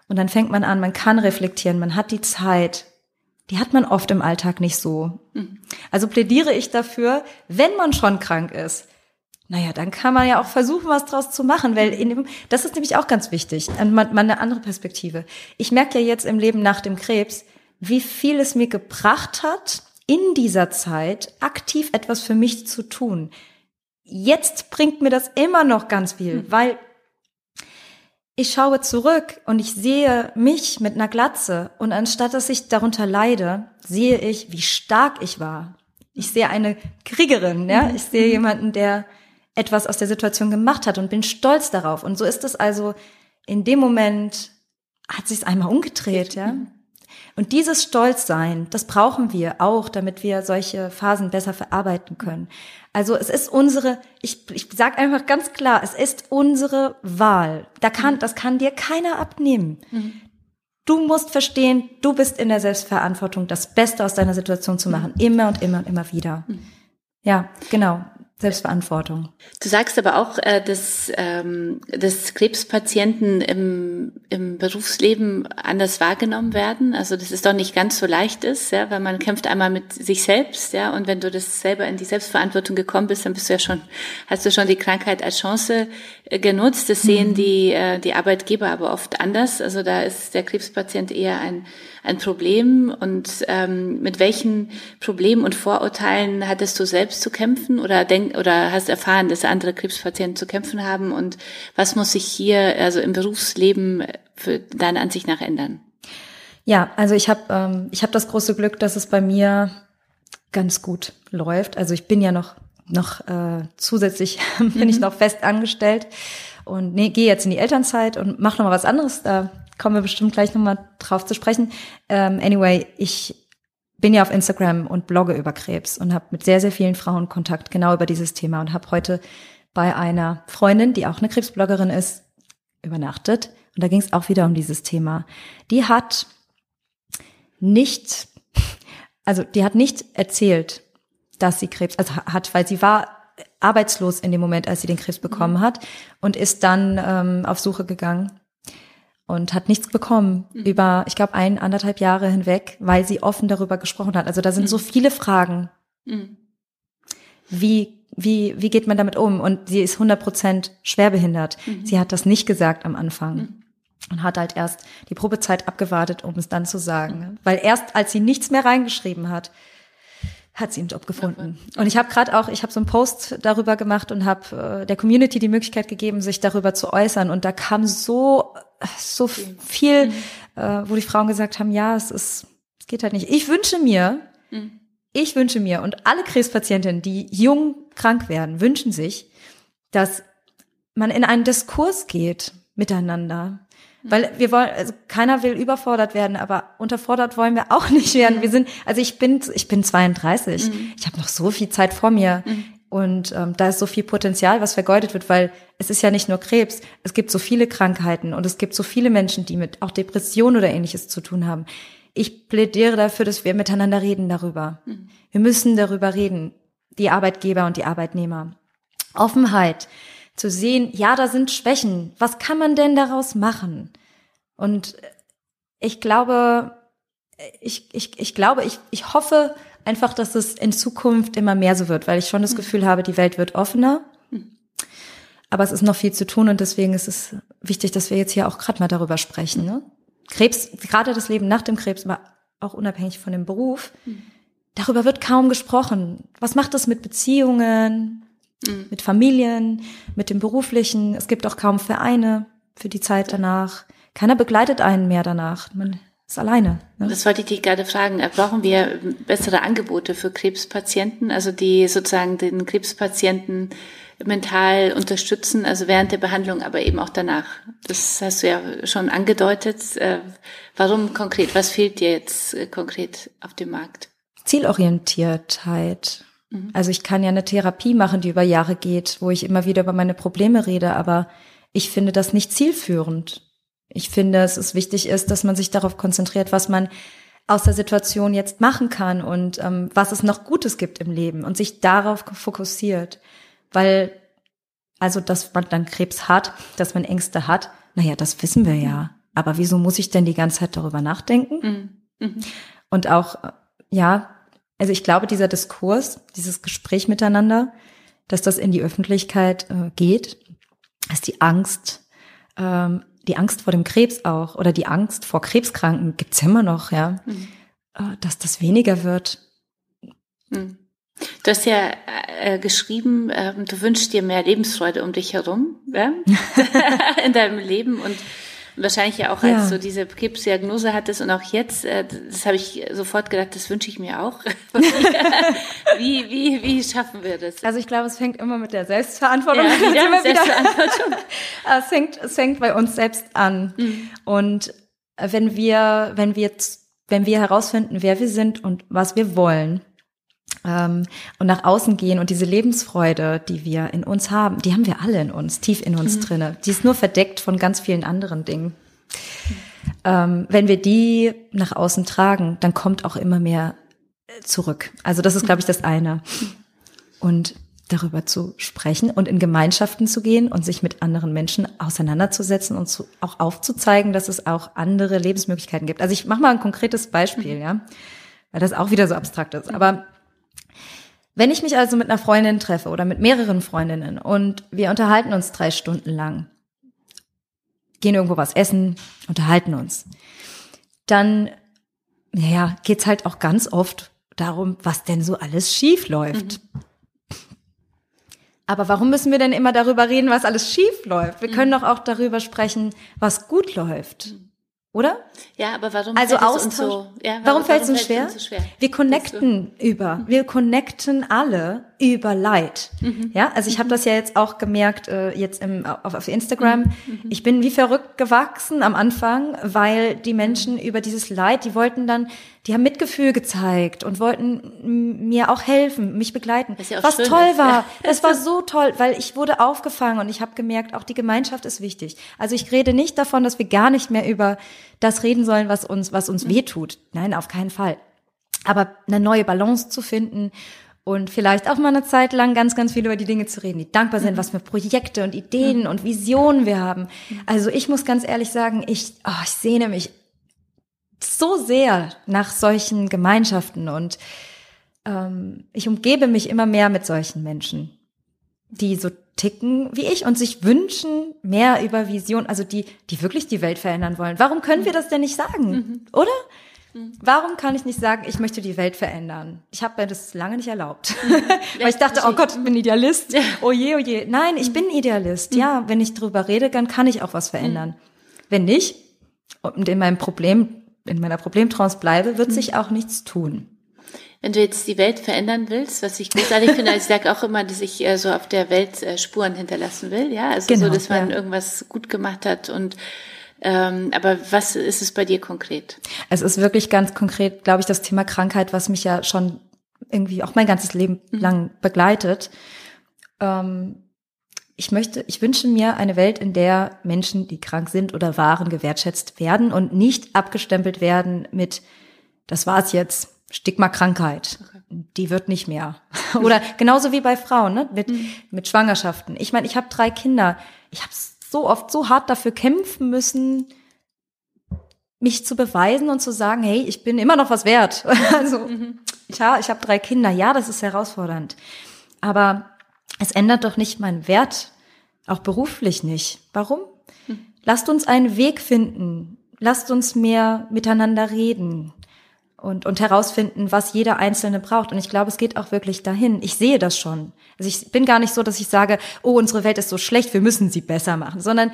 Und dann fängt man an, man kann reflektieren, man hat die Zeit. Die hat man oft im Alltag nicht so. Mhm. Also plädiere ich dafür, wenn man schon krank ist, naja, dann kann man ja auch versuchen, was draus zu machen, weil in dem, das ist nämlich auch ganz wichtig, mal, mal eine andere Perspektive. Ich merke ja jetzt im Leben nach dem Krebs, wie viel es mir gebracht hat, in dieser Zeit aktiv etwas für mich zu tun. Jetzt bringt mir das immer noch ganz viel, mhm. weil ich schaue zurück und ich sehe mich mit einer Glatze und anstatt dass ich darunter leide, sehe ich, wie stark ich war. Ich sehe eine Kriegerin, ja, hm. ich sehe jemanden, der etwas aus der Situation gemacht hat und bin stolz darauf. Und so ist es also in dem Moment hat sich einmal umgedreht, ja. Und dieses Stolzsein, das brauchen wir auch, damit wir solche Phasen besser verarbeiten können. Also es ist unsere, ich, ich sage einfach ganz klar, es ist unsere Wahl. Da kann, das kann dir keiner abnehmen. Mhm. Du musst verstehen, du bist in der Selbstverantwortung, das Beste aus deiner Situation zu machen. Immer und immer und immer wieder. Ja, genau. Selbstverantwortung. Du sagst aber auch, äh, dass, ähm, dass Krebspatienten im, im Berufsleben anders wahrgenommen werden. Also dass es doch nicht ganz so leicht ist, ja, weil man kämpft einmal mit sich selbst, ja, und wenn du das selber in die Selbstverantwortung gekommen bist, dann bist du ja schon, hast du schon die Krankheit als Chance genutzt. Das sehen mhm. die, äh, die Arbeitgeber aber oft anders. Also da ist der Krebspatient eher ein ein Problem und ähm, mit welchen Problemen und Vorurteilen hattest du selbst zu kämpfen oder denk oder hast erfahren, dass andere Krebspatienten zu kämpfen haben und was muss sich hier also im Berufsleben für deine Ansicht nach ändern? Ja, also ich habe ähm, ich habe das große Glück, dass es bei mir ganz gut läuft. Also ich bin ja noch noch äh, zusätzlich <laughs> bin mhm. ich noch fest angestellt und nee, gehe jetzt in die Elternzeit und mache noch mal was anderes. Da kommen wir bestimmt gleich nochmal drauf zu sprechen. Ähm, anyway, ich bin ja auf Instagram und blogge über Krebs und habe mit sehr, sehr vielen Frauen Kontakt genau über dieses Thema und habe heute bei einer Freundin, die auch eine Krebsbloggerin ist, übernachtet. Und da ging es auch wieder um dieses Thema. Die hat nicht, <laughs> also die hat nicht erzählt, dass sie Krebs also hat, weil sie war arbeitslos in dem Moment, als sie den Krebs bekommen hat und ist dann ähm, auf Suche gegangen und hat nichts bekommen mhm. über, ich glaube, ein, anderthalb Jahre hinweg, weil sie offen darüber gesprochen hat. Also da sind mhm. so viele Fragen. Mhm. Wie, wie, wie geht man damit um? Und sie ist 100 Prozent schwerbehindert. Mhm. Sie hat das nicht gesagt am Anfang. Mhm. Und hat halt erst die Probezeit abgewartet, um es dann zu sagen. Mhm. Weil erst als sie nichts mehr reingeschrieben hat, hat sie einen Job gefunden. Und ich habe gerade auch, ich habe so einen Post darüber gemacht und habe äh, der Community die Möglichkeit gegeben, sich darüber zu äußern. Und da kam so so viel, mhm. äh, wo die Frauen gesagt haben, ja, es ist, es geht halt nicht. Ich wünsche mir, mhm. ich wünsche mir und alle Krebspatientinnen, die jung krank werden, wünschen sich, dass man in einen Diskurs geht miteinander. Mhm. Weil wir wollen, also keiner will überfordert werden, aber unterfordert wollen wir auch <laughs> nicht werden. Wir sind, also ich bin, ich bin 32. Mhm. Ich habe noch so viel Zeit vor mir. Mhm. Und ähm, da ist so viel Potenzial, was vergeudet wird, weil es ist ja nicht nur Krebs, es gibt so viele Krankheiten und es gibt so viele Menschen, die mit auch Depression oder ähnliches zu tun haben. Ich plädiere dafür, dass wir miteinander reden darüber. Mhm. Wir müssen darüber reden, die Arbeitgeber und die Arbeitnehmer. Offenheit, zu sehen, ja, da sind Schwächen. Was kann man denn daraus machen? Und ich glaube, ich, ich, ich glaube, ich, ich hoffe, einfach, dass es in Zukunft immer mehr so wird, weil ich schon das mhm. Gefühl habe, die Welt wird offener. Mhm. Aber es ist noch viel zu tun und deswegen ist es wichtig, dass wir jetzt hier auch gerade mal darüber sprechen. Ne? Krebs, gerade das Leben nach dem Krebs, aber auch unabhängig von dem Beruf, mhm. darüber wird kaum gesprochen. Was macht das mit Beziehungen, mit Familien, mit dem Beruflichen? Es gibt auch kaum Vereine für die Zeit danach. Keiner begleitet einen mehr danach. Man ist alleine. Ne? Das wollte ich dich gerade fragen. Äh, brauchen wir bessere Angebote für Krebspatienten, also die sozusagen den Krebspatienten mental unterstützen, also während der Behandlung, aber eben auch danach. Das hast du ja schon angedeutet. Äh, warum konkret? Was fehlt dir jetzt äh, konkret auf dem Markt? Zielorientiertheit. Mhm. Also ich kann ja eine Therapie machen, die über Jahre geht, wo ich immer wieder über meine Probleme rede, aber ich finde das nicht zielführend. Ich finde, es ist wichtig ist, dass man sich darauf konzentriert, was man aus der Situation jetzt machen kann und ähm, was es noch Gutes gibt im Leben und sich darauf fokussiert. Weil, also, dass man dann Krebs hat, dass man Ängste hat, naja, das wissen wir ja. Aber wieso muss ich denn die ganze Zeit darüber nachdenken? Mhm. Mhm. Und auch, ja, also ich glaube, dieser Diskurs, dieses Gespräch miteinander, dass das in die Öffentlichkeit äh, geht, dass die Angst ähm, die Angst vor dem Krebs auch oder die Angst vor Krebskranken gibt's immer noch, ja, mhm. Äh, dass das weniger wird. Mhm. Du hast ja äh, geschrieben, äh, du wünschst dir mehr Lebensfreude um dich herum ja? <laughs> <laughs> in deinem Leben und wahrscheinlich ja auch, als ja. du diese Krebsdiagnose hattest und auch jetzt, äh, das habe ich sofort gedacht, das wünsche ich mir auch. <laughs> wie, wie, wie schaffen wir das? Also ich glaube, es fängt immer mit der Selbstverantwortung an. Ja, <laughs> Selbstverantwortung. <laughs> es, fängt, es fängt bei uns selbst an. Mhm. Und wenn wir, wenn wir, wenn wir herausfinden, wer wir sind und was wir wollen, ähm, und nach außen gehen und diese Lebensfreude, die wir in uns haben, die haben wir alle in uns, tief in uns mhm. drinne. Die ist nur verdeckt von ganz vielen anderen Dingen. Ähm, wenn wir die nach außen tragen, dann kommt auch immer mehr äh, zurück. Also das ist, glaube ich, das eine. Und darüber zu sprechen und in Gemeinschaften zu gehen und sich mit anderen Menschen auseinanderzusetzen und zu, auch aufzuzeigen, dass es auch andere Lebensmöglichkeiten gibt. Also ich mache mal ein konkretes Beispiel, mhm. ja, weil das auch wieder so abstrakt ist. Aber wenn ich mich also mit einer Freundin treffe oder mit mehreren Freundinnen und wir unterhalten uns drei Stunden lang, gehen irgendwo was essen, unterhalten uns, dann, naja, geht's halt auch ganz oft darum, was denn so alles schief läuft. Mhm. Aber warum müssen wir denn immer darüber reden, was alles schief läuft? Wir mhm. können doch auch darüber sprechen, was gut läuft. Mhm. Oder? Ja, aber warum also fällt es uns so, ja, warum, warum fällt es uns, schwer? uns so schwer? Wir connecten über, wir connecten alle über Leid. Mhm. Ja, also ich mhm. habe das ja jetzt auch gemerkt, äh, jetzt im, auf, auf Instagram. Mhm. mhm. Ich bin wie verrückt gewachsen am Anfang, weil die Menschen über dieses Leid, die wollten dann die haben Mitgefühl gezeigt und wollten mir auch helfen, mich begleiten. Ja was toll ist. war. Es war so toll, weil ich wurde aufgefangen und ich habe gemerkt, auch die Gemeinschaft ist wichtig. Also ich rede nicht davon, dass wir gar nicht mehr über das reden sollen, was uns, was uns mhm. wehtut. Nein, auf keinen Fall. Aber eine neue Balance zu finden und vielleicht auch mal eine Zeit lang ganz, ganz viel über die Dinge zu reden, die dankbar sind, mhm. was für Projekte und Ideen mhm. und Visionen wir haben. Mhm. Also ich muss ganz ehrlich sagen, ich, oh, ich sehne mich so sehr nach solchen Gemeinschaften und ähm, ich umgebe mich immer mehr mit solchen Menschen, die so ticken wie ich und sich wünschen mehr über Vision, also die, die wirklich die Welt verändern wollen. Warum können wir das denn nicht sagen? Mhm. Oder? Mhm. Warum kann ich nicht sagen, ich möchte die Welt verändern? Ich habe mir das lange nicht erlaubt. Mhm. <laughs> Weil ich dachte, oh Gott, ich bin Idealist. Oh je, oh je. Nein, ich mhm. bin Idealist. Ja, wenn ich drüber rede, dann kann ich auch was verändern. Wenn nicht, und in meinem Problem in meiner Problemtrance bleibe, wird sich auch nichts tun. Wenn du jetzt die Welt verändern willst, was ich großartig finde, also ich sage auch immer, dass ich äh, so auf der Welt äh, Spuren hinterlassen will, ja, also genau, so, dass man ja. irgendwas gut gemacht hat und ähm, aber was ist es bei dir konkret? Es ist wirklich ganz konkret, glaube ich, das Thema Krankheit, was mich ja schon irgendwie auch mein ganzes Leben mhm. lang begleitet. Ähm, ich möchte, ich wünsche mir eine Welt, in der Menschen, die krank sind oder waren, gewertschätzt werden und nicht abgestempelt werden mit, das war's jetzt, Stigma Krankheit. Okay. Die wird nicht mehr. <laughs> oder genauso wie bei Frauen, ne? mit, mhm. mit Schwangerschaften. Ich meine, ich habe drei Kinder. Ich habe so oft so hart dafür kämpfen müssen, mich zu beweisen und zu sagen, hey, ich bin immer noch was wert. <laughs> also, mhm. ja, ich habe drei Kinder. Ja, das ist herausfordernd. Aber es ändert doch nicht meinen Wert, auch beruflich nicht. Warum? Hm. Lasst uns einen Weg finden. Lasst uns mehr miteinander reden und, und herausfinden, was jeder Einzelne braucht. Und ich glaube, es geht auch wirklich dahin. Ich sehe das schon. Also ich bin gar nicht so, dass ich sage, oh, unsere Welt ist so schlecht, wir müssen sie besser machen, sondern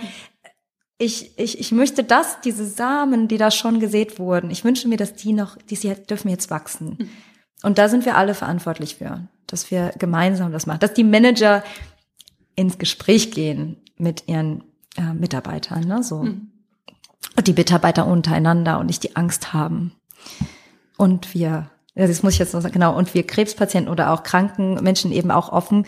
ich, ich, ich möchte das, diese Samen, die da schon gesät wurden, ich wünsche mir, dass die noch, die sie dürfen jetzt wachsen. Und da sind wir alle verantwortlich für dass wir gemeinsam das machen. Dass die Manager ins Gespräch gehen mit ihren äh, Mitarbeitern, ne? So. Mhm. Die Mitarbeiter untereinander und nicht die Angst haben. Und wir, das muss ich jetzt noch sagen, genau, und wir Krebspatienten oder auch kranken Menschen eben auch offen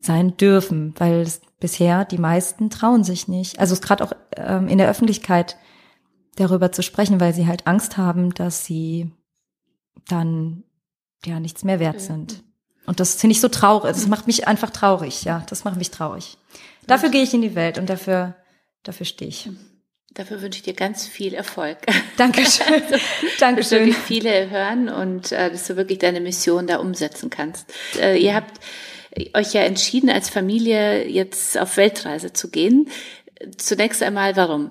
sein dürfen, weil bisher die meisten trauen sich nicht. Also es gerade auch ähm, in der Öffentlichkeit darüber zu sprechen, weil sie halt Angst haben, dass sie dann ja nichts mehr wert sind. Und das finde ich so traurig. Das macht mich einfach traurig, ja. Das macht mich traurig. Dafür gehe ich in die Welt und dafür, dafür stehe ich. Dafür wünsche ich dir ganz viel Erfolg. <laughs> Dankeschön. also, Dankeschön. Dass wirklich viele hören und äh, dass du wirklich deine Mission da umsetzen kannst. Äh, ihr habt euch ja entschieden, als Familie jetzt auf Weltreise zu gehen. Zunächst einmal, warum?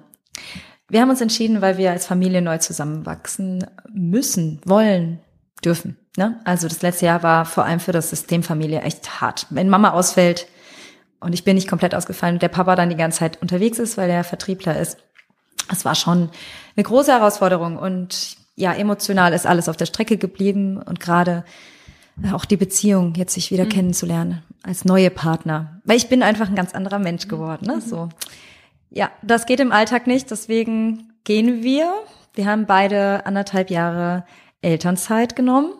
Wir haben uns entschieden, weil wir als Familie neu zusammenwachsen müssen, wollen, dürfen. Ne? Also das letzte Jahr war vor allem für das System Familie echt hart. Wenn Mama ausfällt und ich bin nicht komplett ausgefallen und der Papa dann die ganze Zeit unterwegs ist, weil er Vertriebler ist, das war schon eine große Herausforderung und ja, emotional ist alles auf der Strecke geblieben und gerade auch die Beziehung jetzt sich wieder mhm. kennenzulernen als neue Partner, weil ich bin einfach ein ganz anderer Mensch geworden, ne? Mhm. So. Ja, das geht im Alltag nicht, deswegen gehen wir. Wir haben beide anderthalb Jahre Elternzeit genommen.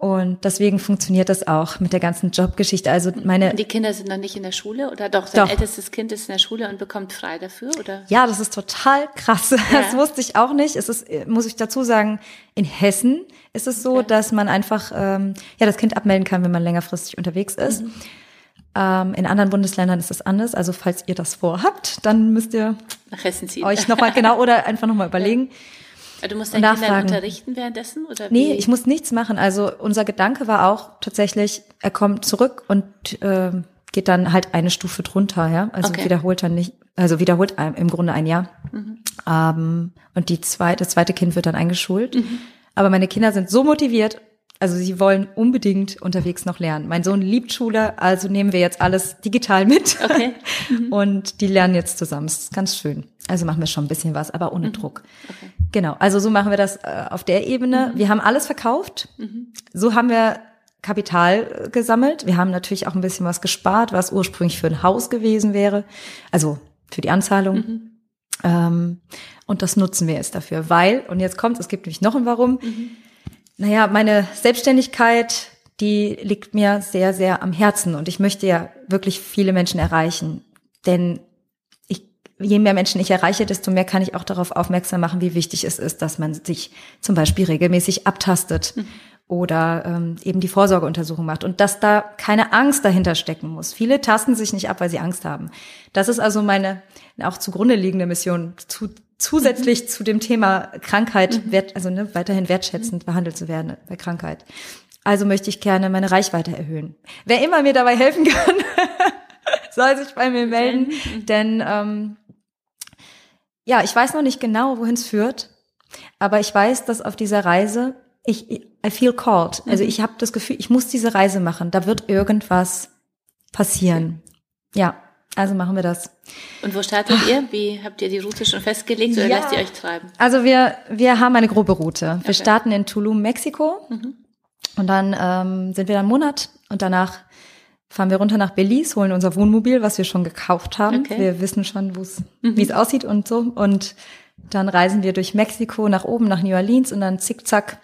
Und deswegen funktioniert das auch mit der ganzen Jobgeschichte. Also meine. Die Kinder sind noch nicht in der Schule oder doch? Dein doch. ältestes Kind ist in der Schule und bekommt frei dafür, oder? Ja, das ist total krass. Ja. <laughs> Das wusste ich auch nicht. Es ist, muss ich dazu sagen, in Hessen ist es so, okay. dass man einfach ähm, ja das Kind abmelden kann, wenn man längerfristig unterwegs ist. Mhm. Ähm, in anderen Bundesländern ist das anders. Also falls ihr das vorhabt, dann müsst ihr euch nochmal genau oder einfach nochmal <laughs> überlegen. Ja Du musst deine Kinder unterrichten währenddessen? Oder wie? Nee, ich muss nichts machen. Also unser Gedanke war auch tatsächlich, er kommt zurück und äh, geht dann halt eine Stufe drunter, ja. Also okay. wiederholt dann nicht, also wiederholt im Grunde ein Jahr. Mhm. Ähm, und die zweite, das zweite Kind wird dann eingeschult. Mhm. Aber meine Kinder sind so motiviert, also sie wollen unbedingt unterwegs noch lernen. Mein Sohn liebt Schule, also nehmen wir jetzt alles digital mit. Okay. <laughs> Mhm. Und die lernen jetzt zusammen. Das ist ganz schön. Also machen wir schon ein bisschen was, aber ohne mhm. Druck. Okay. Genau, also so machen wir das äh, auf der Ebene. Mhm. Wir haben alles verkauft. Mhm. So haben wir Kapital äh, gesammelt. Wir haben natürlich auch ein bisschen was gespart, was ursprünglich für ein Haus gewesen wäre. Also für die Anzahlung. Mhm. Ähm, und das nutzen wir jetzt dafür, weil, und jetzt kommt es gibt nämlich noch ein Warum. Mhm. Naja, meine Selbstständigkeit, die liegt mir sehr, sehr am Herzen und ich möchte ja wirklich viele Menschen erreichen. Denn je mehr Menschen ich erreiche, desto mehr kann ich auch darauf aufmerksam machen, wie wichtig es ist, dass man sich zum Beispiel regelmäßig abtastet mhm. oder ähm, eben die Vorsorgeuntersuchung macht und dass da keine Angst dahinter stecken muss. Viele tasten sich nicht ab, weil sie Angst haben. Das ist also meine auch zugrunde liegende Mission, zu, zusätzlich mhm. zu dem Thema Krankheit, mhm. wert, also ne, weiterhin wertschätzend behandelt zu werden bei Krankheit. Also möchte ich gerne meine Reichweite erhöhen. Wer immer mir dabei helfen <laughs> kann, soll sich bei mir melden, denn ähm, ja, ich weiß noch nicht genau, wohin es führt, aber ich weiß, dass auf dieser Reise ich I feel called. Also mhm. ich habe das Gefühl, ich muss diese Reise machen. Da wird irgendwas passieren. Ja, also machen wir das. Und wo startet Ach. ihr? Wie habt ihr die Route schon festgelegt oder ja. lasst ihr euch treiben? Also wir wir haben eine grobe Route. Wir okay. starten in Tulum, Mexiko. Mhm. Und dann ähm, sind wir dann einen Monat und danach fahren wir runter nach Belize, holen unser Wohnmobil, was wir schon gekauft haben. Okay. Wir wissen schon, wo es, mhm. wie es aussieht und so. Und dann reisen wir durch Mexiko nach oben, nach New Orleans und dann zickzack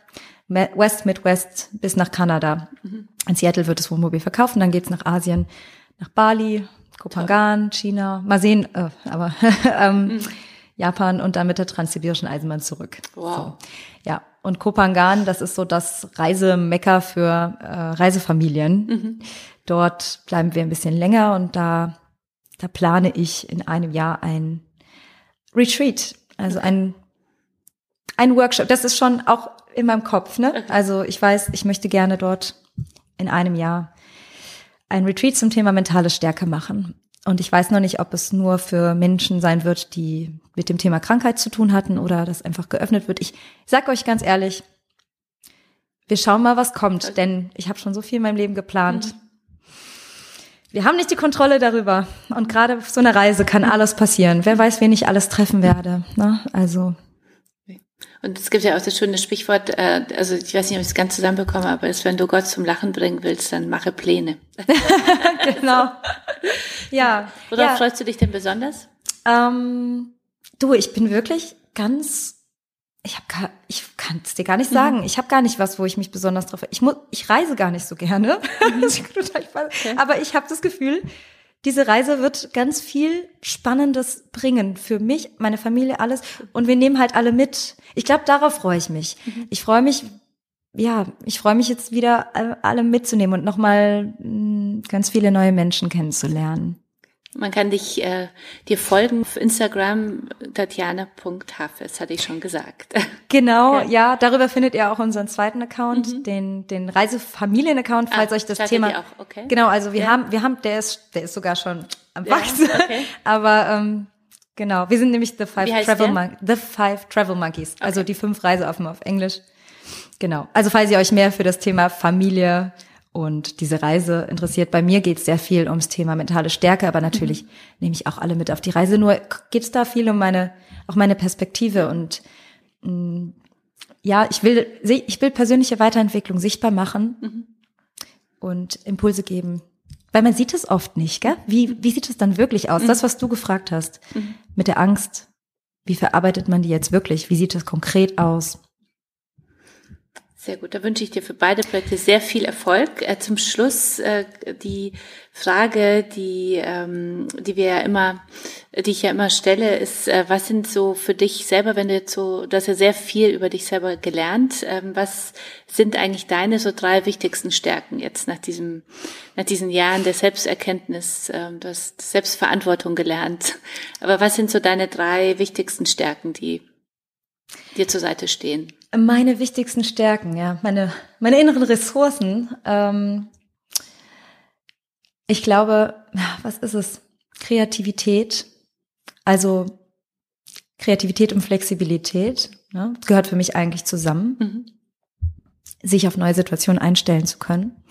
West Midwest bis nach Kanada. Mhm. In Seattle wird das Wohnmobil verkauft und dann geht's nach Asien, nach Bali, Kopangan, China, mal sehen, äh, aber <laughs> ähm, mhm. Japan und dann mit der transsibirischen Eisenbahn zurück. Wow. So. Ja, und Kopangan, das ist so das Reisemecker für äh, Reisefamilien. Mhm. Dort bleiben wir ein bisschen länger und da, da plane ich in einem Jahr ein Retreat, also ein, ein Workshop. Das ist schon auch in meinem Kopf, ne? Also ich weiß, ich möchte gerne dort in einem Jahr ein Retreat zum Thema mentale Stärke machen. Und ich weiß noch nicht, ob es nur für Menschen sein wird, die mit dem Thema Krankheit zu tun hatten oder das einfach geöffnet wird. Ich sag euch ganz ehrlich, wir schauen mal, was kommt, denn ich habe schon so viel in meinem Leben geplant. Mhm. Wir haben nicht die Kontrolle darüber. Und gerade auf so einer Reise kann alles passieren. Wer weiß, wen ich alles treffen werde. Ne? Also. Und es gibt ja auch das schöne Sprichwort, äh, also ich weiß nicht, ob ich es ganz zusammenbekomme, aber ist, wenn du Gott zum Lachen bringen willst, dann mache Pläne. <laughs> genau. Ja. Worauf ja. freust du dich denn besonders? Ähm, du, ich bin wirklich ganz ich habe ich kann es dir gar nicht sagen. Mhm. Ich habe gar nicht was, wo ich mich besonders drauf. Ich muss, ich reise gar nicht so gerne. Mhm. <laughs> okay. Aber ich habe das Gefühl, diese Reise wird ganz viel Spannendes bringen für mich, meine Familie, alles. Und wir nehmen halt alle mit. Ich glaube, darauf freue ich mich. Mhm. Ich freue mich, ja, ich freue mich jetzt wieder alle mitzunehmen und nochmal hm, ganz viele neue Menschen kennenzulernen. Man kann dich äh, dir folgen auf Instagram tatjana.hafes, hatte ich schon gesagt. <laughs> Genau, ja. ja. darüber findet ihr auch unseren zweiten Account, mhm. den den Reisefamilien-Account, falls ah, euch das Thema. Auch? Okay. Genau, also wir ja. haben wir haben der ist der ist sogar schon am wachsen. Ja, okay. <laughs> Aber ähm, genau, wir sind nämlich the five Travel Mon the five Travel Monkeys, also okay. also die fünf Reiseaffen auf Englisch. Genau. Also falls ihr euch mehr für das Thema Familie und diese Reise interessiert. Bei mir geht es sehr viel ums Thema mentale Stärke, aber natürlich mhm. nehme ich auch alle mit auf die Reise. Nur geht es da viel um meine, auch meine Perspektive und mh, mm, ja, ich will, ich will persönliche Weiterentwicklung sichtbar machen mhm. und Impulse geben. Weil man sieht es oft nicht, gell? Wie, wie sieht es dann wirklich aus? Mhm. Das, was du gefragt hast, mhm. mit der Angst. Wie verarbeitet man die jetzt wirklich? Wie sieht es konkret aus? Sehr gut, da wünsche ich dir für beide Projekte sehr viel Erfolg. Äh, zum Schluss äh, die Frage, die, ähm, die wir ja immer, die ich ja immer stelle, ist, äh, was sind so für dich selber, wenn du jetzt so, du hast ja sehr viel über dich selber gelernt, ähm, was sind eigentlich deine so drei wichtigsten Stärken jetzt nach diesem, nach diesen Jahren der Selbsterkenntnis, ähm, du hast Selbstverantwortung gelernt, aber was sind so deine drei wichtigsten Stärken, die dir zur Seite stehen? Meine wichtigsten Stärken, ja, meine, meine inneren Ressourcen. Ähm, ich glaube, was ist es? Kreativität. Also Kreativität und Flexibilität ne, gehört für mich eigentlich zusammen. Mhm. Sich auf neue Situationen einstellen zu können.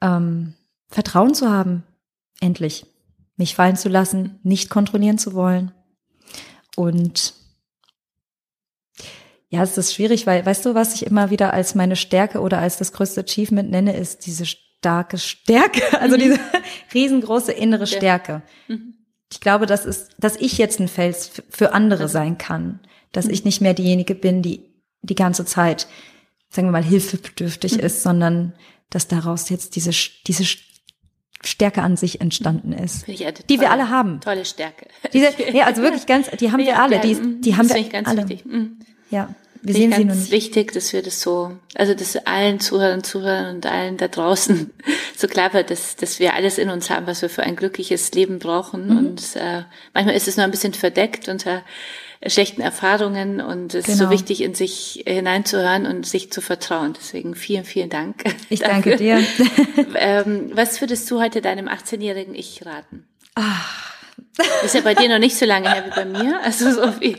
Ähm, Vertrauen zu haben, endlich. Mich fallen zu lassen, nicht kontrollieren zu wollen. Und ja, es ist schwierig, weil, weißt du, was ich immer wieder als meine Stärke oder als das größte Achievement nenne, ist diese starke Stärke, <laughs> also mhm. diese riesengroße innere Stärke. Mhm. Ich glaube, das ist, dass ich jetzt ein Fels für andere sein kann, dass mhm. ich nicht mehr diejenige bin, die die ganze Zeit, sagen wir mal, hilfebedürftig mhm. ist, sondern dass daraus jetzt diese, diese Stärke an sich entstanden ist, die tolle, wir alle haben. Tolle Stärke. Diese, <laughs> ja, also wirklich ganz, die haben wir alle, die, die haben wir alle. Wichtig. Mhm. Ja. Wir sehen sie nur nicht. wichtig, dass wir das so, also dass allen Zuhörern und Zuhörern und allen da draußen <laughs> so klar wird, dass, dass wir alles in uns haben, was wir für ein glückliches Leben brauchen. Mhm. Und äh, manchmal ist es nur ein bisschen verdeckt unter schlechten Erfahrungen und es genau. ist so genau. wichtig, in sich hineinzuhören und sich zu vertrauen. Deswegen vielen, vielen Dank. Ich <laughs> danke dir. <laughs> ähm, was würdest du heute deinem 18-jährigen Ich raten? Ach. Ist ja bei dir noch nicht so lange her wie bei mir, also so viel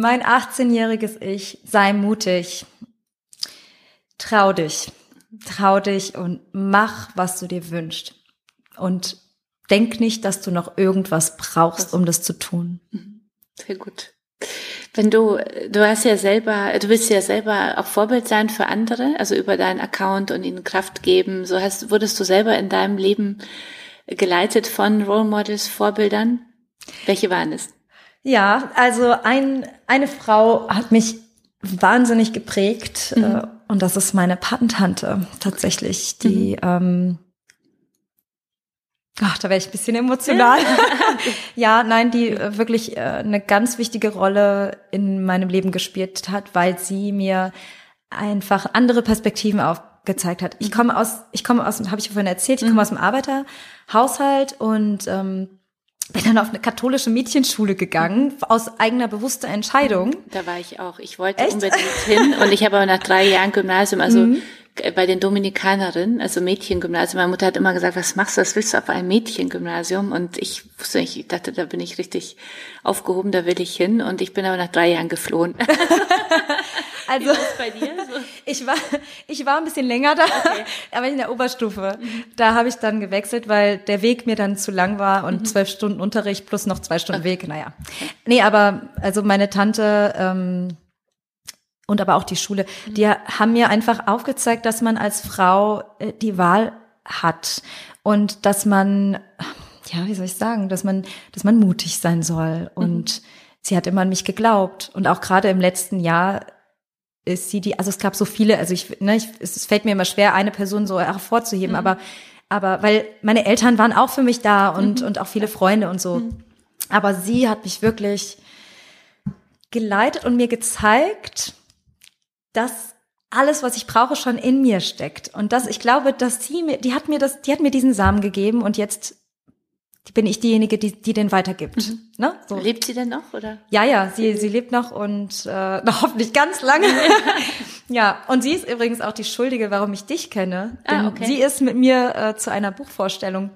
mein 18-jähriges Ich, sei mutig. Trau dich. Trau dich und mach, was du dir wünschst. Und denk nicht, dass du noch irgendwas brauchst, um das zu tun. Mhm. Sehr gut. Wenn du, du hast ja selber, du willst ja selber auch Vorbild sein für andere, also über deinen Account und ihnen Kraft geben. So hast, wurdest du selber in deinem Leben geleitet von Role Models, Vorbildern? Welche waren es? Ja, also ein, eine Frau hat mich wahnsinnig geprägt mhm. äh, und das ist meine Patentante tatsächlich, die mhm. ähm, Ach, da wäre ich ein bisschen emotional. <laughs> ja, nein, die äh, wirklich äh, eine ganz wichtige Rolle in meinem Leben gespielt hat, weil sie mir einfach andere Perspektiven aufgezeigt hat. Ich mhm. komme aus, ich komme aus, habe ich vorhin erzählt, ich komme mhm. aus dem Arbeiterhaushalt und ähm, bin dann auf eine katholische Mädchenschule gegangen, aus eigener bewusster Entscheidung. Da war ich auch. Ich wollte Echt? unbedingt hin und ich habe aber nach drei Jahren Gymnasium, also mhm. Bei den Dominikanerinnen, also Mädchengymnasium, meine Mutter hat immer gesagt, was machst du, was willst du auf einem Mädchengymnasium? Und ich wusste nicht, ich dachte, da bin ich richtig aufgehoben, da will ich hin und ich bin aber nach drei Jahren geflohen. <laughs> Also bei dir? So? ich war ich war ein bisschen länger da, okay. aber in der Oberstufe. Mhm. Da habe ich dann gewechselt, weil der Weg mir dann zu lang war und mhm. zwölf Stunden Unterricht plus noch zwei Stunden okay. Weg. Naja, nee, aber also meine Tante ähm, und aber auch die Schule, die haben mir einfach aufgezeigt, dass man als Frau äh, die Wahl hat und dass man, ja, wie soll ich sagen, dass man, dass man mutig sein soll und mhm. sie hat immer an mich geglaubt und auch gerade im letzten Jahr ist sie die, also es gab so viele, also ich, ne, ich, es fällt mir immer schwer, eine Person so hervorzuheben, mhm. aber, aber weil meine Eltern waren auch für mich da und, mhm. und auch viele Freunde und so. Mhm. Aber sie hat mich wirklich geleitet und mir gezeigt, dass alles, was ich brauche, schon in mir steckt. Und das, ich glaube, dass sie mir, die hat mir das, die hat mir diesen Samen gegeben und jetzt bin ich diejenige, die, die den weitergibt. Mhm. Ne? So. Lebt sie denn noch, oder? Ja, ja, sie, sie lebt noch und äh, <laughs> noch hoffentlich ganz lange. <laughs> ja, und sie ist übrigens auch die Schuldige, warum ich dich kenne. Ah, okay. sie ist mit mir äh, zu einer Buchvorstellung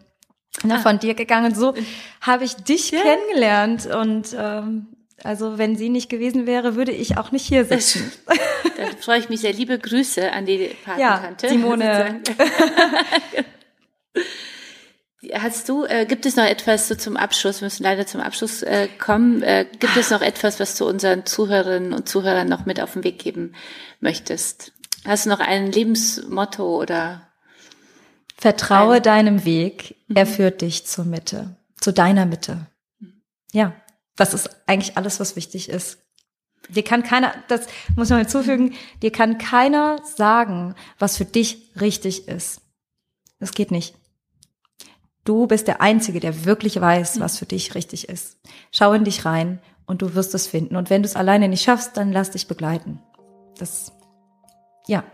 ne, ah. von dir gegangen. So habe ich dich ja. kennengelernt und ähm, also wenn sie nicht gewesen wäre, würde ich auch nicht hier sitzen. <laughs> Dann freue ich mich sehr. Liebe Grüße an die Patentante. Ja, Simone. <laughs> Hast du, äh, gibt es noch etwas so zum Abschluss, wir müssen leider zum Abschluss äh, kommen, äh, gibt es noch etwas, was du unseren Zuhörerinnen und Zuhörern noch mit auf den Weg geben möchtest? Hast du noch ein Lebensmotto oder? Vertraue ein... deinem Weg, er mhm. führt dich zur Mitte, zu deiner Mitte. Ja, das ist eigentlich alles, was wichtig ist. Dir kann keiner, das muss man hinzufügen, dir kann keiner sagen, was für dich richtig ist. Das geht nicht. Du bist der Einzige, der wirklich weiß, was für dich richtig ist. Schau in dich rein und du wirst es finden. Und wenn du es alleine nicht schaffst, dann lass dich begleiten. Das, ja.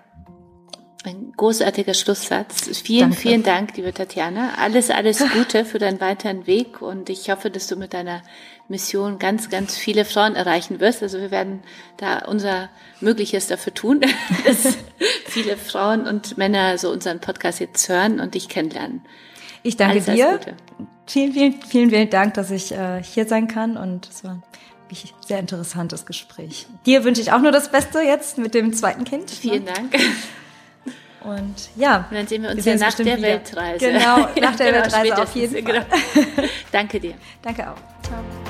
Ein großartiger Schlusssatz. Vielen, Danke. vielen Dank, liebe Tatjana. Alles, alles Gute für deinen weiteren Weg und ich hoffe, dass du mit deiner Mission ganz, ganz viele Frauen erreichen wirst. Also wir werden da unser Mögliches dafür tun, <laughs> dass viele Frauen und Männer so unseren Podcast jetzt hören und dich kennenlernen. Ich danke alles, dir. Vielen, vielen, vielen, vielen Dank, dass ich äh, hier sein kann und es war ein sehr interessantes Gespräch. Dir wünsche ich auch nur das Beste jetzt mit dem zweiten Kind. Vielen Dank. Und ja, und dann sehen wir uns ja nach der wieder. Weltreise. Genau, <laughs> nach der genau, Weltreise auf jeden Fall. Genau. <laughs> Danke dir. Danke auch. Ciao.